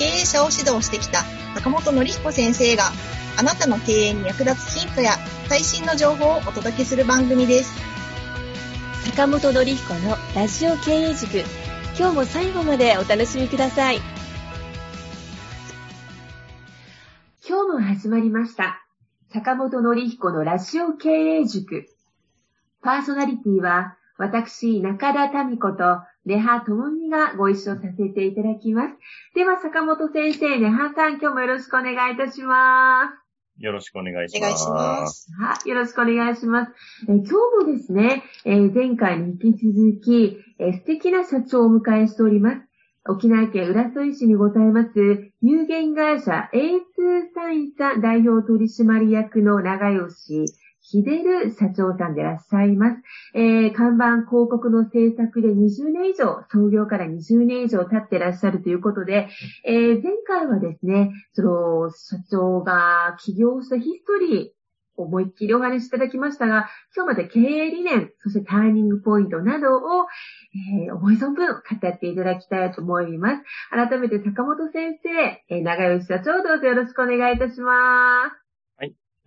経営者を指導してきた坂本典彦先生があなたの経営に役立つヒントや最新の情報をお届けする番組です坂本典彦のラジオ経営塾今日も最後までお楽しみください今日も始まりました。坂本のり彦のラジオ経営塾。パーソナリティは、私、中田民子と、ネハともみがご一緒させていただきます。では、坂本先生、ネハさん、今日もよろしくお願いいたします。よろしくお願いします。お願いします。はい、よろしくお願いします。え今日もですね、えー、前回に引き続き、え素敵な社長をお迎えしております。沖縄県浦添市にございます、有限会社 A2 サインさん代表取締役の長吉秀る社長さんでいらっしゃいます。えー、看板広告の制作で20年以上、創業から20年以上経っていらっしゃるということで、えー、前回はですね、その、社長が起業したヒストリー、思いっきりお話しいただきましたが、今日まで経営理念、そしてターニングポイントなどを、えー、思い存分語っていただきたいと思います。改めて坂本先生、えー、長吉社長どうぞよろしくお願いいたします。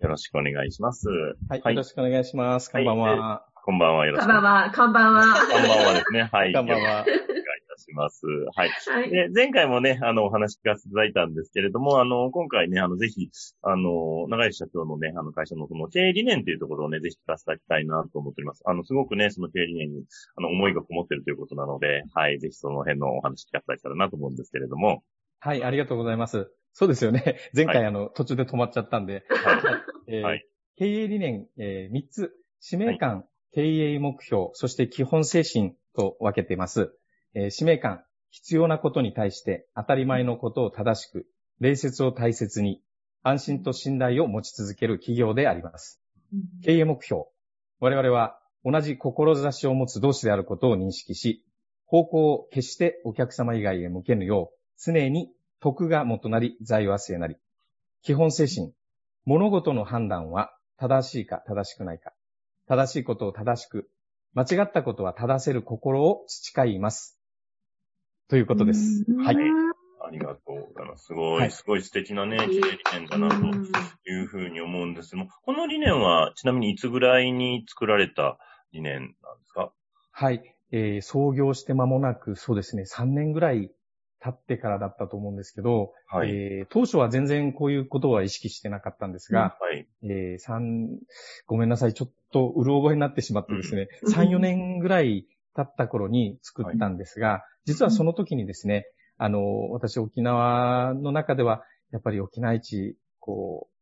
はい。よろしくお願いします。はい。はい、よろしくお願いします。こんばんは。はい、こんばんは。よろしく。こんばんは。こんばんは。こんばんはですね。はい。こんばんは。します。はい。はい、で前回もね、あの、お話聞かせていただいたんですけれども、あの、今回ね、あの、ぜひ、あの、長井社長のね、あの、会社のその経営理念というところをね、ぜひ聞かせていただきたいなと思っております。あの、すごくね、その経営理念に、あの、思いがこもっているということなので、はい、ぜひその辺のお話聞かせていただけたらなと思うんですけれども。はい、ありがとうございます。そうですよね。前回、はい、あの、途中で止まっちゃったんで。はい。えーはい、経営理念、えー、3つ、使命感、はい、経営目標、そして基本精神と分けています。えー、使命感、必要なことに対して当たり前のことを正しく、礼節を大切に、安心と信頼を持ち続ける企業であります。経営目標。我々は同じ志を持つ同士であることを認識し、方向を決してお客様以外へ向けぬよう、常に徳が元なり、財は末なり。基本精神。物事の判断は正しいか正しくないか。正しいことを正しく、間違ったことは正せる心を培います。ということです。はい。ありがとうございます。すごい、はい、すごい素敵なね、理念だなというふうに思うんですも、この理念はちなみにいつぐらいに作られた理念なんですか？はい。えー、創業して間もなく、そうですね、3年ぐらい経ってからだったと思うんですけど、はい、えー、当初は全然こういうことは意識してなかったんですが、うん、はい、えー、3、ごめんなさい、ちょっとうる覚えになってしまってですね、うん、3、4年ぐらい経った頃に作ったんですが、はい。実はその時にですね、あの、私沖縄の中では、やっぱり沖縄一、こう、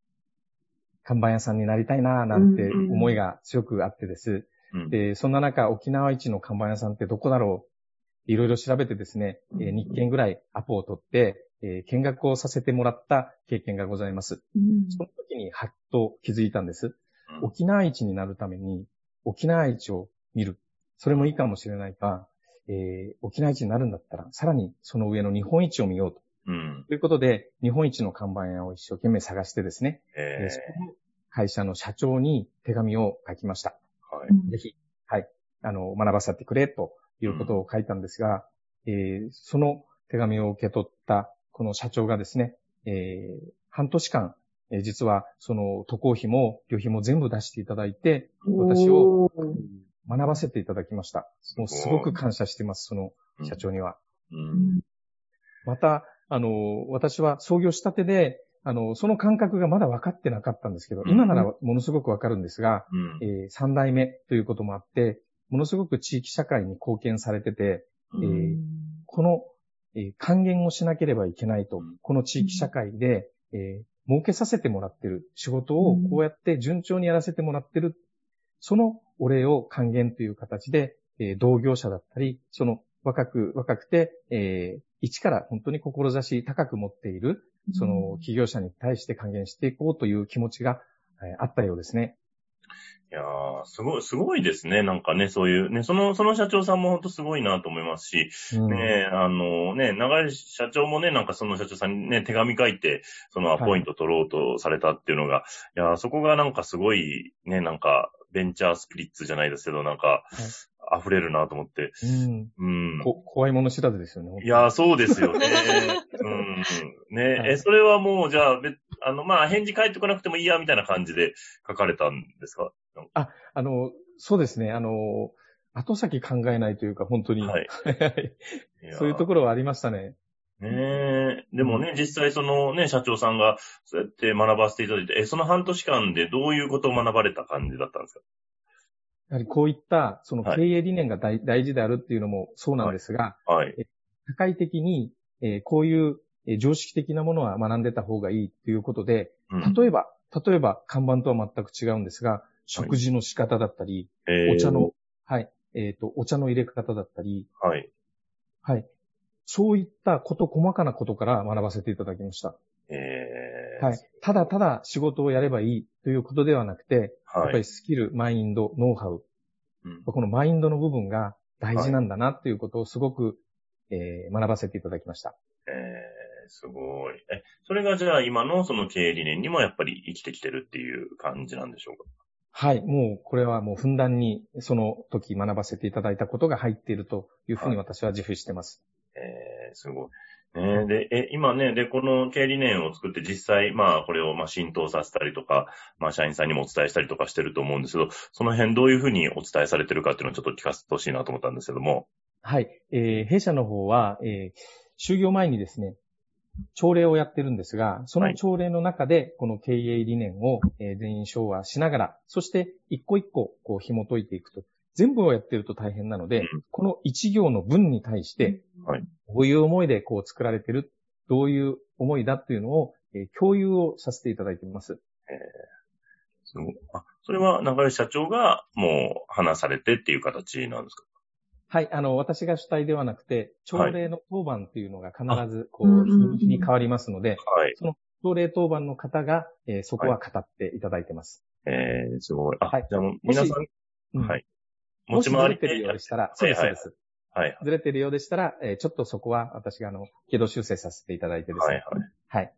看板屋さんになりたいな、なんて思いが強くあってです。うん。うん、で、そんな中、沖縄一の看板屋さんってどこだろういろいろ調べてですね、えー、日券ぐらいアポを取って、えー、見学をさせてもらった経験がございます。うん、その時にはっと気づいたんです。沖縄一になるために、沖縄一を見る。それもいいかもしれないが、えー、沖縄一になるんだったら、さらにその上の日本一を見ようと。うん、ということで、日本一の看板屋を一生懸命探してですね、えー、その会社の社長に手紙を書きました。はい、ぜひ、はい、あの、学ばせてくれということを書いたんですが、うん、えー、その手紙を受け取ったこの社長がですね、えー、半年間、えー、実はその渡航費も旅費も全部出していただいて、私を学ばせていただきました。もうすごく感謝してます、その社長には。うん、また、あの、私は創業したてで、あの、その感覚がまだ分かってなかったんですけど、今ならものすごく分かるんですが、うん、えー、3代目ということもあって、ものすごく地域社会に貢献されてて、えー、この、えー、還元をしなければいけないと、この地域社会で、えー、儲けさせてもらってる仕事をこうやって順調にやらせてもらってる、そのお礼を還元という形で、えー、同業者だったり、その若く、若くて、えー、一から本当に志高く持っている、その企業者に対して還元していこうという気持ちが、えあったようですね。いやー、すごい、すごいですね。なんかね、そういう、ね、その、その社長さんも本当すごいなと思いますし、うん、ね、あの、ね、長い社長もね、なんかその社長さんにね、手紙書いて、そのアポイント取ろうとされたっていうのが、はい、いやそこがなんかすごい、ね、なんか、ベンチャースピリッツじゃないですけど、なんか、溢れるなと思って。うん。うん。こ怖いもの知らずですよね。いやそうですよね。うん。ね、はい、え、それはもう、じゃあ、あの、まあ、返事返ってこなくてもいいや、みたいな感じで書かれたんですか？あ、あの、そうですね。あの、後先考えないというか、本当に。はい。そういうところはありましたね。ねえ。でもね、実際そのね、社長さんがそうやって学ばせていただいて、え、その半年間でどういうことを学ばれた感じだったんですか？やはりこういった、その経営理念が大はい、大事であるっていうのもそうなんですが、はい。社会的に、えー、こういう常識的なものは学んでた方がいいということで、うん、例えば、例えば看板とは全く違うんですが、食事の仕方だったり、はい、お茶の、はい、えっ、ー、と、お茶の入れ方だったり、はい。はい。そういったこと細かなことから学ばせていただきました。えー、はい。ただただ仕事をやればいいということではなくて、はい、やっぱりスキル、マインド、ノウハウ、うん、このマインドの部分が大事なんだなっていうことをすごく、えー、学ばせていただきました。えー、すごい。え、それがじゃあ今のその経営理念にもやっぱり生きてきてるっていう感じなんでしょうか？はい。もう、これはもうふんだんに、その時学ばせていただいたことが入っているというふうに私は自負してます。はい、えー、すごい。ね、で、え、今ね、で、この経営理念を作って実際、まあ、これをまあ浸透させたりとか、まあ、社員さんにもお伝えしたりとかしてると思うんですけど、その辺どういうふうにお伝えされてるかっていうのをちょっと聞かせてほしいなと思ったんですけども。はい。えー、弊社の方は、えー、就業前にですね、朝礼をやってるんですが、その朝礼の中で、この経営理念を全員昭和しながら、そして一個一個こう紐解いていくと。全部をやってると大変なので、この一行の文に対して、どういう思いでこう作られてる、どういう思いだっていうのを、共有をさせていただいています。えー、あそれは中井社長がもう話されてっていう形なんですか？はい、あの、私が主体ではなくて、朝礼の当番っていうのが必ず、こう、日に変わりますので、はい、その朝礼当番の方が、えー、そこは語っていただいてます。はい、えー、すごい。あ、はい、じゃあ皆さん、はい。持ち回り。ずれてるようでしたら、そうです、そうです。はい。ずれてるようでしたら、えー、ちょっとそこは私が、あの、軌道修正させていただいてですね。はいはい。はい。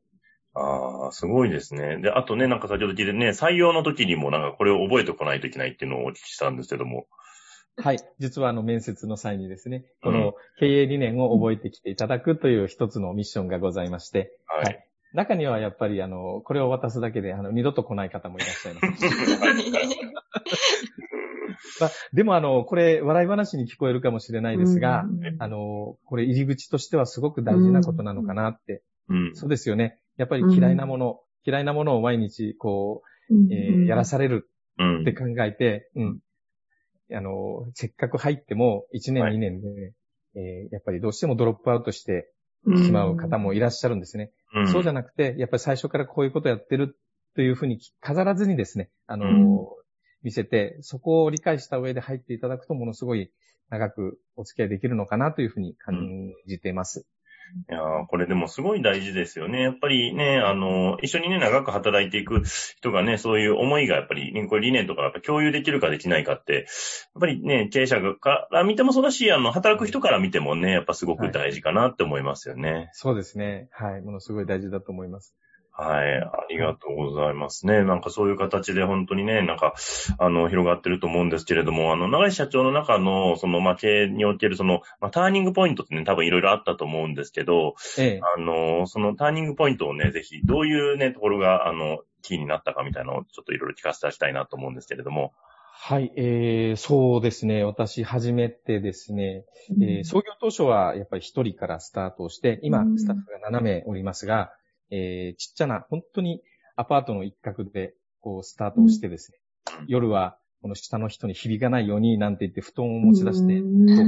ああ、すごいですね。で、あとね、なんか先ほど聞いてね、採用の時にもなんかこれを覚えておかないといけないっていうのをお聞きしたんですけども。はい。実はあの面接の際にですね、この経営理念を覚えてきていただくという一つのミッションがございまして、はい、はい。中にはやっぱりあの、これを渡すだけであの、二度と来ない方もいらっしゃいます。まあ、でもあの、これ、笑い話に聞こえるかもしれないですが、あの、これ入り口としてはすごく大事なことなのかなって。うん、そうですよね。やっぱり嫌いなもの、嫌いなものを毎日、こう、えー、やらされるって考えて、うん、あの、せっかく入っても1年、2年で、えー、やっぱりどうしてもドロップアウトしてしまう方もいらっしゃるんですね。うん、そうじゃなくて、やっぱり最初からこういうことやってるというふうに飾らずにですね、あの、うん、見せて、そこを理解した上で入っていただくとものすごい長くお付き合いできるのかなというふうに感じています。いやこれでもすごい大事ですよね。やっぱりね、あの、一緒にね、長く働いていく人がね、そういう思いがやっぱり、ね、これ理念とかやっぱ共有できるかできないかって、やっぱりね、経営者から見てもそうだし、あの、働く人から見てもね、やっぱすごく大事かなって思いますよね。はい、そうですね。はい。ものすごい大事だと思います。はい。ありがとうございますね。なんかそういう形で本当にね、なんか、あの、広がってると思うんですけれども、あの、長井社長の中の、その、まあ、経営における、その、まあ、ターニングポイントってね、多分いろいろあったと思うんですけど、ええ、あの、そのターニングポイントをね、ぜひ、どういうね、ところが、あの、キーになったかみたいなのをちょっといろいろ聞かせていただきたいなと思うんですけれども。はい、えー、そうですね。私、初めてですね、うん、えー、創業当初はやっぱり一人からスタートをして、今、スタッフが7名おりますが、えー、ちっちゃな、本当にアパートの一角で、こう、スタートをしてですね、うん、夜は、この下の人に響かないようになんて言って布団を持ち出して、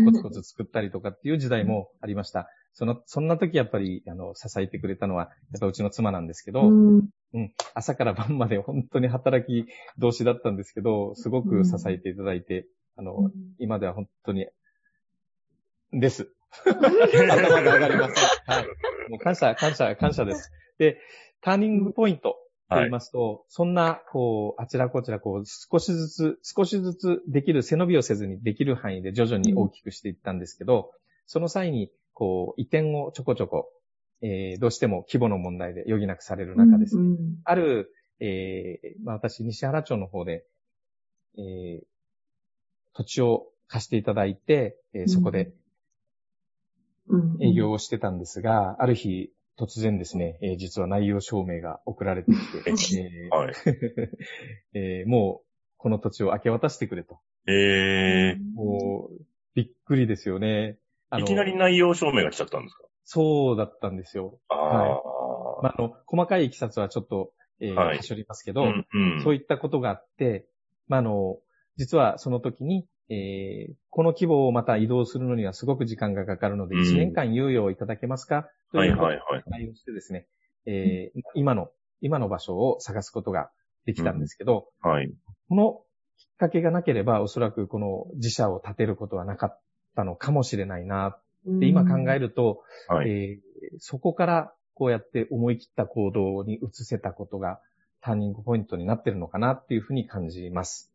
コツコツ作ったりとかっていう時代もありました。その、そんな時やっぱり、あの、支えてくれたのは、やっぱうちの妻なんですけど、うん、うん、朝から晩まで 本当に働き同士だったんですけど、すごく支えていただいて、あの、今では本当に、です。頭が上がりません。はい。もう感謝、感謝、感謝です。で、ターニングポイントと言いますと、はい、そんな、こう、あちらこちら、こう、少しずつ、少しずつできる、背伸びをせずにできる範囲で徐々に大きくしていったんですけど、うん、その際に、こう、移転をちょこちょこ、えー、どうしても規模の問題で余儀なくされる中ですね、うんうん、ある、えー、まあ、私、西原町の方で、えー、土地を貸していただいて、えー、そこで、営業をしてたんですが、ある日、突然ですね、えー、実は内容証明が送られてきて、えーはい えー、もう、この土地を明け渡してくれと。えー、もう、びっくりですよね。いきなり内容証明が来ちゃったんですか？そうだったんですよ。あはい。まあ、あの、細かいいきさつはちょっと、えー、はい、しょりますけど、うんうん、そういったことがあって、まあ、あの、実はその時に、えー、この規模をまた移動するのにはすごく時間がかかるので、1年間猶予をいただけますか、というはい対応してですね、えー、今の、今の場所を探すことができたんですけど、うん、はい。このきっかけがなければ、おそらくこの自社を建てることはなかったのかもしれないな、って今考えると、はい、えー、そこからこうやって思い切った行動に移せたことがターニングポイントになってるのかなっていうふうに感じます。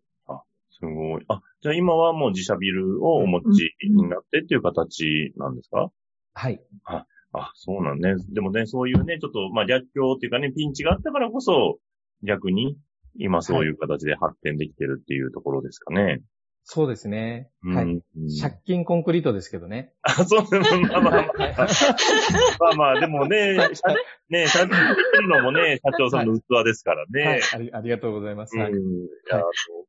すごい。あ、じゃあ今はもう自社ビルをお持ちになってっていう形なんですか、はい。あ、あ、そうなんね。でもね、そういうね、ちょっと、まあ逆境っていうかね、ピンチがあったからこそ、逆に今そういう形で発展できてるっていうところですかね。そうですね。はい。借金コンクリートですけどね。あ、そうですね。まあまあ、まあまあ、でもね、ね、借金できるのもね、社長さんの器ですからね。はい、ありがとうございます。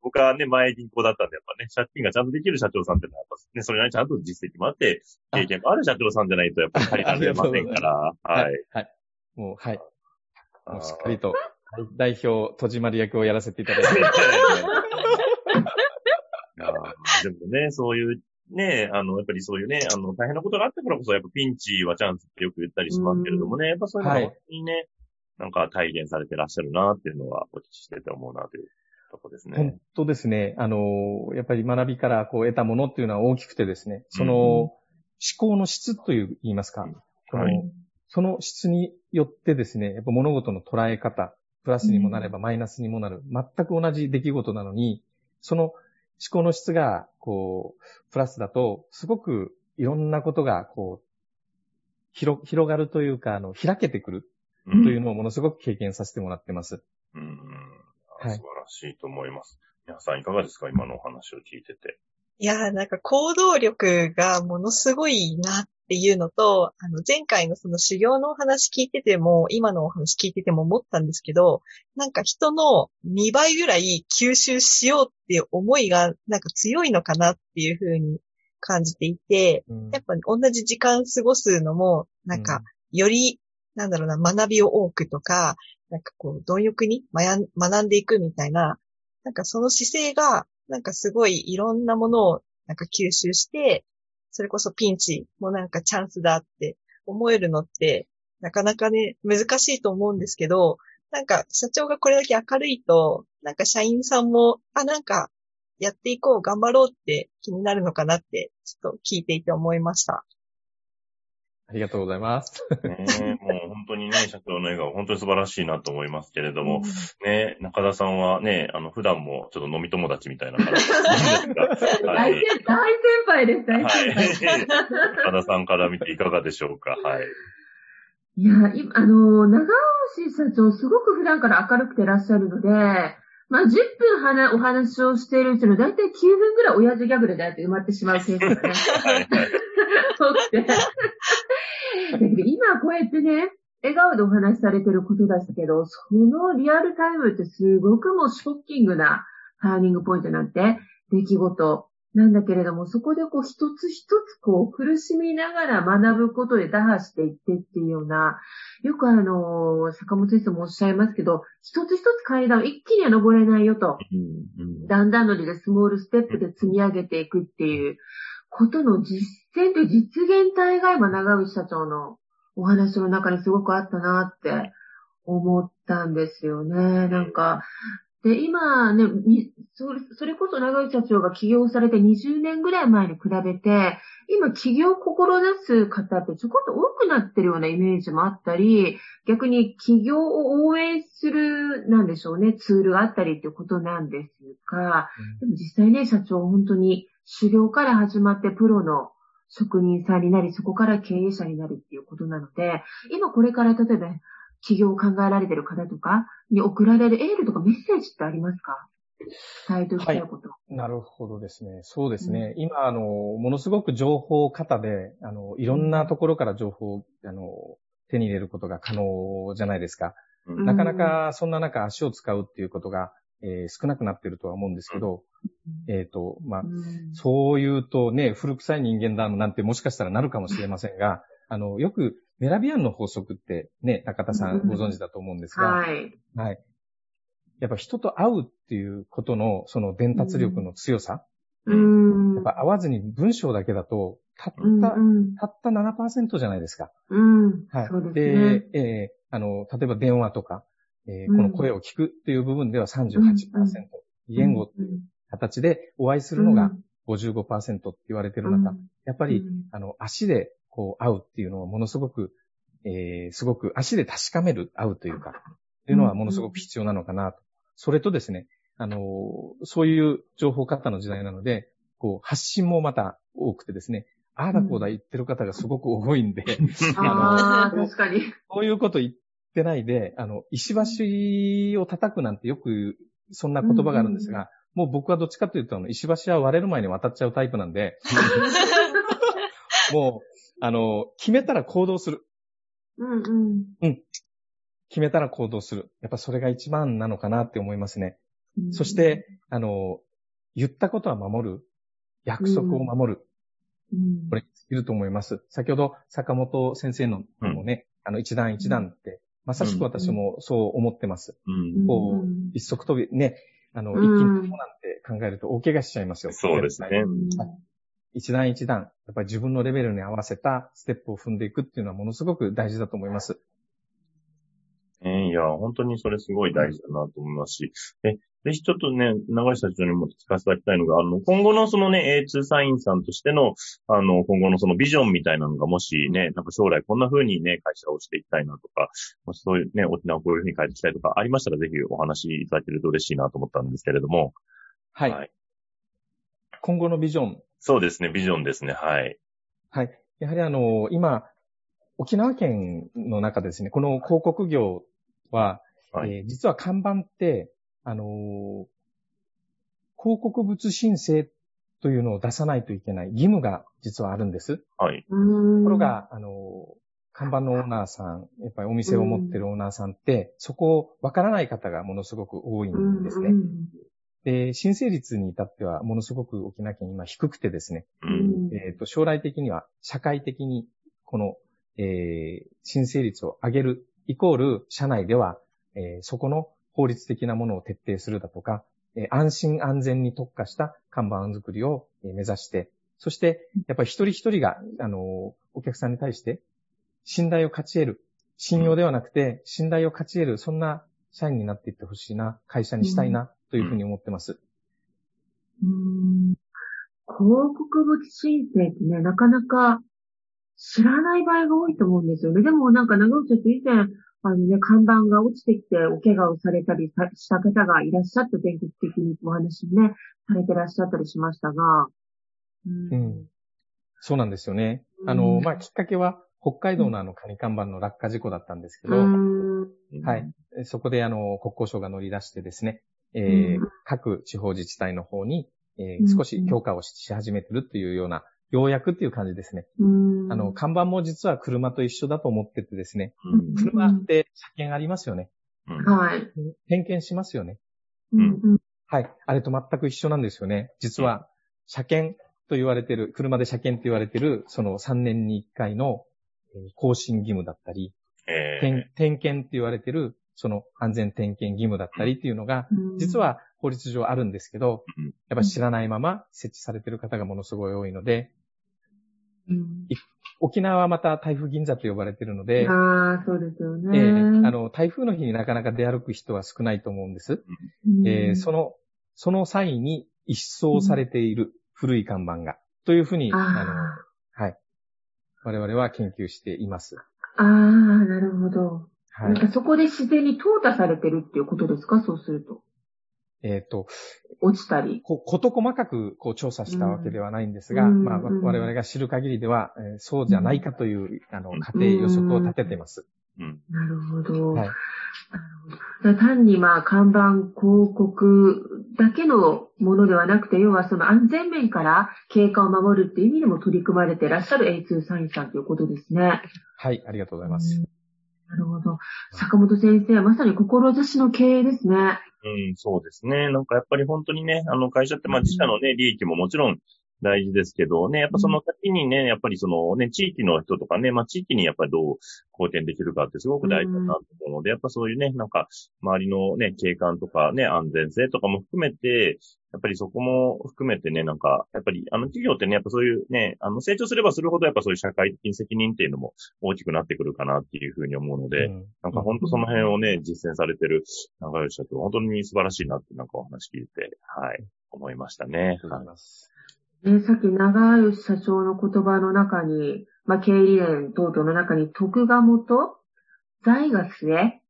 僕はね、前銀行だったんで、やっぱね、借金がちゃんとできる社長さんってのは、やっぱね、それなりにちゃんと実績もあって、経験もある社長さんじゃないと、やっぱり借りられませんから。はい。はい。もう、はい。もうしっかりと、代表、戸締まり役をやらせていただいて。でもね、そういう、ね、あの、やっぱりそういうね、あの、大変なことがあったからこそ、やっぱピンチはチャンスってよく言ったりしますけれどもね、やっぱそういうのが本当にね、はい、なんか体現されてらっしゃるなっていうのは、お聞きしてて思うなというとこですね。本当ですね。あの、やっぱり学びからこう得たものっていうのは大きくてですね、その、思考の質という、言いますか、はい、その質によってですね、やっぱ物事の捉え方、プラスにもなればマイナスにもなる、全く同じ出来事なのに、その思考の質が、こう、プラスだと、すごくいろんなことが、こう、広、広がるというか、あの、開けてくるというのをものすごく経験させてもらってます。うん。素晴らしいと思います。皆さんいかがですか？今のお話を聞いてて。いやー、なんか行動力がものすごいなっていうのと、あの、前回のその修行のお話聞いてても、今のお話聞いてても思ったんですけど、なんか人の2倍ぐらい吸収しようっていう思いがなんか強いのかなっていうふうに感じていて、うん、やっぱ同じ時間過ごすのも、なんか、より、なんだろうな、学びを多くとか、なんかこう、貪欲に学んでいくみたいな、なんかその姿勢が、なんかすごいいろんなものをなんか吸収して、それこそピンチもなんかチャンスだって思えるのって、なかなかね、難しいと思うんですけど、なんか社長がこれだけ明るいと、なんか社員さんも、あ、なんかやっていこう、頑張ろうって気になるのかなって、ちょっと聞いていて思いました。ありがとうございます。ねもう本当にね、社長の笑顔、本当に素晴らしいなと思いますけれども、うん、ね、中田さんはね、あの、普段もちょっと飲み友達みたいな感じですが、はい、大先輩です、大先輩。はい。中田さんから見ていかがでしょうか、はい。いや、今、あの、長尾社長、すごく普段から明るくてらっしゃるので、まあ、10分はなお話をしているうちの、だいたい9分ぐらい親父ギャグでだいたい埋まってしまう性格がね。多くて。今こうやってね、笑顔でお話しされてることですけど、そのリアルタイムってすごくもうショッキングなターニングポイントなんて、出来事なんだけれども、そこでこう一つ一つこう苦しみながら学ぶことで打破していってっていうような、よくあの、坂本先生もおっしゃいますけど、一つ一つ階段を一気には登れないよと。だんだんのりでスモールステップで積み上げていくっていうことの実践と実現体が今長内社長のお話の中にすごくあったなって思ったんですよね。なんか、で、今ね、それこそ長井社長が起業されて20年ぐらい前に比べて、今起業を志す方ってちょこっと多くなってるようなイメージもあったり、逆に起業を応援する、なんでしょうね、ツールがあったりっていうことなんですが、でも実際ね、社長本当に修行から始まってプロの職人さん。になり、そこから経営者になるっていうことなので、今これから例えば起業を考えられている方とかに送られるエールとかメッセージってありますか？伝えておきたいこと、はい。なるほどですね。そうですね。うん、今、あの、ものすごく情報型で、あの、いろんなところから情報を、あの、手に入れることが可能じゃないですか。うん、なかなかそんな中足を使うっていうことが、えー、少なくなってるとは思うんですけど、うん、えっ、ー、と、まあ、そう言うとね、古臭い人間だなんてもしかしたらなるかもしれませんが、あの、よくメラビアンの法則ってね、中田さんご存知だと思うんですが、はい。はい。やっぱ人と会うっていうことの、その伝達力の強さ。うん。やっぱ会わずに文章だけだと、たった、うん、たった7%じゃないですか。うん。はい。そうですね。で、えー、あの、例えば電話とか、えー、この声を聞くっていう部分では38%、うん、言語っていう形でお会いするのが55%って言われてる中、やっぱり、あの、足でこう、会うっていうのはものすごく、えー、すごく足で確かめる、会うというか、っていうのはものすごく必要なのかなと。それとですね、あの、そういう情報カッターの時代なので、こう、発信もまた多くてですね、ああだこうだ言ってる方がすごく多いんで、ああ、確かに。そういうこと言ってないで、あの、石橋を叩くなんてよく、そんな言葉があるんですが、もう僕はどっちかというと、石橋は割れる前に渡っちゃうタイプなんで、もう、あの、決めたら行動する。うんうん。うん。決めたら行動する。やっぱそれが一番なのかなって思いますね。うん、そして、あの、言ったことは守る。約束を守る。うん、これ、いると思います。先ほど、坂本先生のもね、うん、あの、一段一段って、まさしく私もそう思ってます。うん、こう、一足飛び、ね、あの、一気に飛ぼなんて考えると大怪我しちゃいますよ。そうですね。一段一段、やっぱり自分のレベルに合わせたステップを踏んでいくっていうのはものすごく大事だと思います。えー、いや、本当にそれすごい大事だなと思いますし、え、ぜひちょっとね、長井社長にも聞かせていただきたいのが、あの、今後のそのね、A2 サインさんとしての、あの、今後のそのビジョンみたいなのがもしね、なんか将来こんな風にね、会社をしていきたいなとか、もしそういうね、沖縄をこういう風に変えていきたいとかありましたら、ぜひお話いただけると嬉しいなと思ったんですけれども。はい。はい、今後のビジョンそうですね、ビジョンですね、はい。はい。やはりあの、今、沖縄県の中でですね、この広告業は、はい、えー、実は看板って、あのー、広告物申請というのを出さないといけない義務が実はあるんです。はい。ところが、あのー、看板のオーナーさん、やっぱりお店を持ってるオーナーさんって、そこをわからない方がものすごく多いんですね。で、申請率に至ってはものすごく沖縄県今低くてですね、うん、えっ、ー、と、将来的には社会的にこの、えー、申請率を上げるイコール社内では、えー、そこの法律的なものを徹底するだとか、えー、安心安全に特化した看板作りを目指して、そして、やっぱり一人一人が、あの、お客さんに対して信頼を勝ち得る。信用ではなくて、信頼を勝ち得る、そんな社員になっていってほしいな、会社にしたいな、というふうに思ってます。うん、広告物申請ってね、なかなか知らない場合が多いと思うんですよね。でもなんか長内さん以前、あのね、看板が落ちてきてお怪我をされたりした方がいらっしゃって全国的にお話ね、されてらっしゃったりしましたが。うん、うん、そうなんですよね。あの、まあ、きっかけは、北海道のあの、カニ看板の落下事故だったんですけど、はい。そこであの、国交省が乗り出してですね、えー、各地方自治体の方に、えー、少し強化をし始めてるっていうような、ようやくっていう感じですね。あの、看板も実は車と一緒だと思っててですね、車って車検ありますよね。はい。点検しますよね。はい。あれと全く一緒なんですよね。実は、車検と言われてる、車で車検と言われてる、その3年に1回の更新義務だったり、えー、点検って言われてる、その安全点検義務だったりっていうのが、実は法律上あるんですけど、やっぱ知らないまま設置されてる方がものすごい多いので、沖縄はまた台風銀座と呼ばれているので、ああ、そうですよね。えー、あの、台風の日になかなか出歩く人は少ないと思うんです。うん、えー、その、その際に一掃されている古い看板が、というふうに、あの、はい。我々は研究しています。ああ、なる。なんかそこで自然に淘汰されてるっていうことですか？そうすると。えっ、ー、と、落ちたり。こ、こと細かく、こう、調査したわけではないんですが、うん、まあ、我々が知る限りでは、えー、そうじゃないかという、あの、家庭予測を立てています。うん。なるほど。はい。単にまあ看板広告だけのものではなくて、要はその安全面から経過を守るっていう意味でも取り組まれていらっしゃる A2 サインさんということですね。はい、ありがとうございます。うんなるほど。坂本先生はまさに志の経営ですね。うん、そうですね。なんかやっぱり本当にね、あの会社ってまあ自社のね、利益ももちろん大事ですけどね、やっぱその先にね、やっぱりそのね、地域の人とかね、まあ地域にやっぱりどう貢献できるかってすごく大事だなと思うので、やっぱそういうね、なんか周りのね、景観とかね、安全性とかも含めて、やっぱりそこも含めてね、なんか、やっぱりあの企業ってね、やっぱそういうね、あの成長すればするほどやっぱそういう社会的に責任っていうのも大きくなってくるかなっていうふうに思うので、うん、なんか本当その辺をね、実践されてる長吉社長、本当に素晴らしいなってなんかお話聞いて、はい、思いましたね。ありがとうございます。ね、さっき長吉社長の言葉の中に、まあ、経理連等々の中に徳が元、財が末、ね、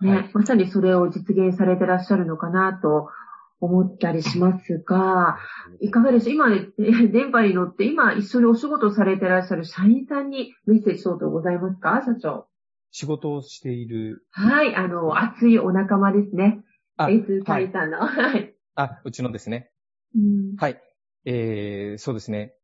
はい、まさにそれを実現されてらっしゃるのかなと思ったりしますが、いかがでしょう？今、ね、電波に乗って今一緒にお仕事されてらっしゃる社員さんにメッセージ等々ございますか？社長。仕事をしている。はい、あの、熱いお仲間ですね。あ、S さんの。はい。あ、うちのですね。うん、はい。えー、そうですね。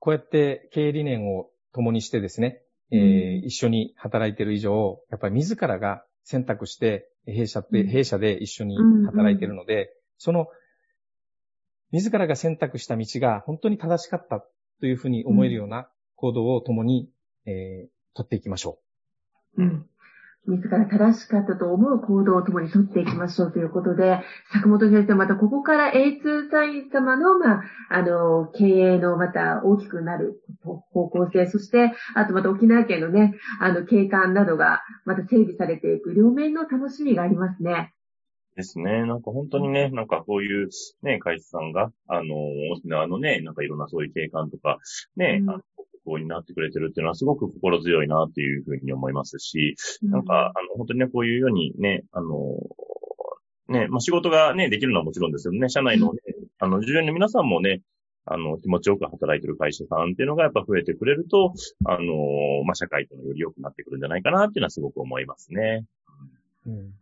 こうやって経営理念を共にしてですね、えー、うん、一緒に働いている以上、やっぱり自らが選択して、弊社って、弊社で一緒に働いているので、その、自らが選択した道が本当に正しかったというふうに思えるような行動を共に、えー、取っていきましょう。うん。自ら正しかったと思う行動を共に取っていきましょうということで、坂本先生、またここから A2 サイン様の、まあ、あの、経営のまた大きくなる方向性、そして、あとまた沖縄県のね、あの、景観などがまた整備されていく両面の楽しみがありますね。ですね。なんか本当にね、なんかこういうね、会社さんが、あの、沖縄のね、なんかいろんなそういう景観とか、ね、うん、あのこになってくれてるっていうのはすごく心強いなっていうふうに思いますし、なんか、あの、本当にね、こういうようにね、あの、ね、まあ、仕事がね、できるのはもちろんですよね、社内のね、あの、従業員の皆さんもね、あの、気持ちよく働いてる会社さんっていうのがやっぱ増えてくれると、あの、まあ、社会とのより良くなってくるんじゃないかなっていうのはすごく思いますね。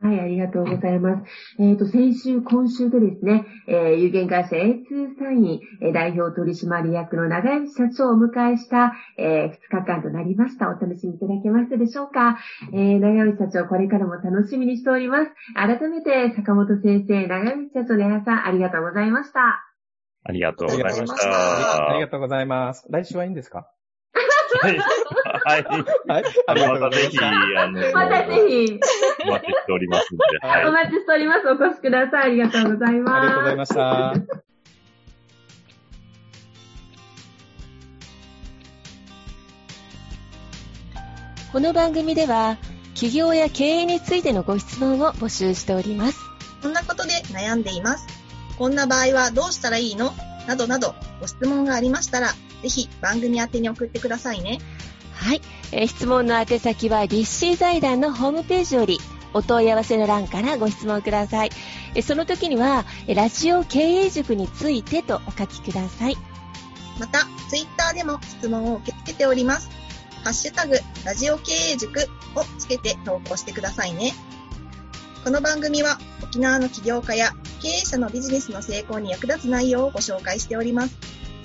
はい、ありがとうございます。えっ、ー、と、先週、今週でですね、えー、有限会社 A2 サイン、えー、代表取締役の長吉社長をお迎えした、えー、2日間となりました。お楽しみいただけましたでしょうか、えー、長吉社長、これからも楽しみにしております。改めて、坂本先生、長吉社長、の皆さん、ありがとうございました。ありがとうございました。ありがとうございます。来週はいいんですか？はい。はい。はい。あの、またぜひ、あの、またぜひ。お待ちしておりますので、はい。お待ちしております。お越しください。ありがとうございます。ありがとうございました。この番組では、企業や経営についてのご質問を募集しております。こんなことで悩んでいます。こんな場合はどうしたらいいの？などなど、ご質問がありましたら、ぜひ番組宛てに送ってくださいね。はい。えー、質問の宛先は、立志財団のホームページより、お問い合わせの欄からご質問ください。えその時には、ラジオ経営塾についてとお書きください。また、ツイッターでも質問を受け付けております。ハッシュタグ、ラジオ経営塾をつけて投稿してくださいね。この番組は沖縄の起業家や経営者のビジネスの成功に役立つ内容をご紹介しております。